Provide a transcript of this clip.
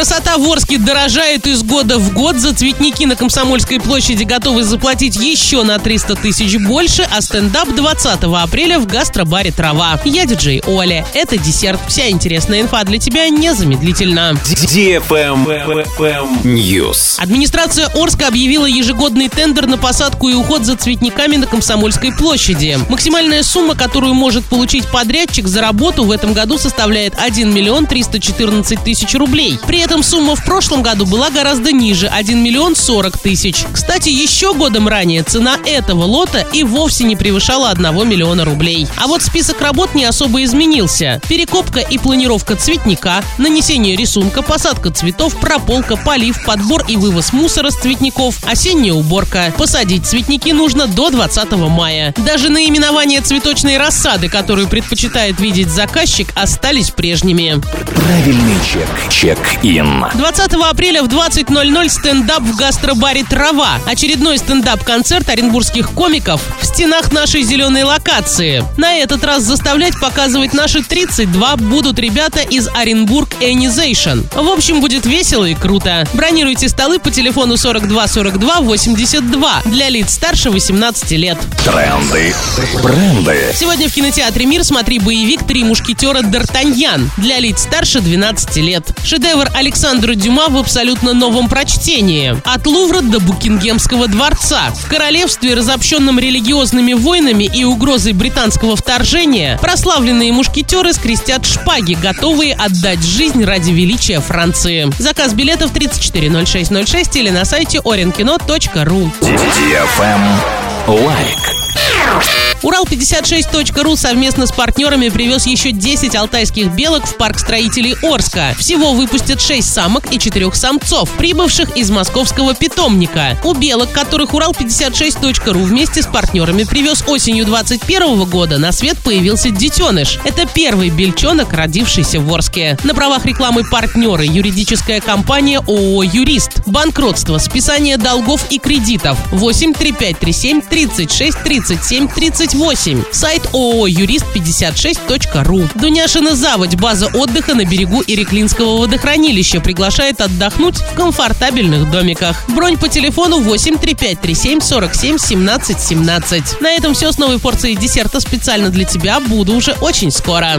Красота в Орске дорожает из года в год. За цветники на Комсомольской площади готовы заплатить еще на 300 тысяч больше, а стендап 20 апреля в гастробаре «Трава». Я диджей Оля. Это десерт. Вся интересная инфа для тебя незамедлительно. News. Администрация Орска объявила ежегодный тендер на посадку и уход за цветниками на Комсомольской площади. Максимальная сумма, которую может получить подрядчик за работу в этом году составляет 1 миллион 314 тысяч рублей. При этом сумма в прошлом году была гораздо ниже – 1 миллион 40 тысяч. Кстати, еще годом ранее цена этого лота и вовсе не превышала 1 миллиона рублей. А вот список работ не особо изменился. Перекопка и планировка цветника, нанесение рисунка, посадка цветов, прополка, полив, подбор и вывоз мусора с цветников, осенняя уборка. Посадить цветники нужно до 20 мая. Даже наименование цветочной рассады, которую предпочитает видеть заказчик, остались прежними. Правильный чек. Чек-ин. 20 апреля в 20.00 стендап в гастробаре «Трава». Очередной стендап-концерт оренбургских комиков в стенах нашей зеленой локации. На этот раз заставлять показывать наши 32 будут ребята из Оренбург Энизейшн. В общем, будет весело и круто. Бронируйте столы по телефону 42 42 82 для лиц старше 18 лет. Тренды. Бренды. Сегодня в кинотеатре «Мир» смотри боевик «Три мушкетера Д'Артаньян» для лиц старше 12 лет. Шедевр Александра Дюма в абсолютно новом прочтении. От Лувра до Букингемского дворца. В королевстве, разобщенном религиозными войнами и угрозой британского вторжения, прославленные мушкетеры скрестят шпаги, готовые отдать жизнь ради величия Франции. Заказ билетов 340606 или на сайте orinkino.ru. Лайк. Урал56.ру совместно с партнерами привез еще 10 алтайских белок в парк строителей Орска. Всего выпустят 6 самок и 4 самцов, прибывших из московского питомника. У белок, которых Урал56.ру вместе с партнерами привез осенью 2021 года, на свет появился детеныш. Это первый бельчонок, родившийся в Орске. На правах рекламы партнеры юридическая компания ООО «Юрист». Банкротство, списание долгов и кредитов. 8 3537 36 37 38. Сайт ООО юрист56.ру. Дуняшина заводь, база отдыха на берегу Иреклинского водохранилища, приглашает отдохнуть в комфортабельных домиках. Бронь по телефону 8 3537 47 17 17. На этом все с новой порцией десерта специально для тебя. Буду уже очень скоро.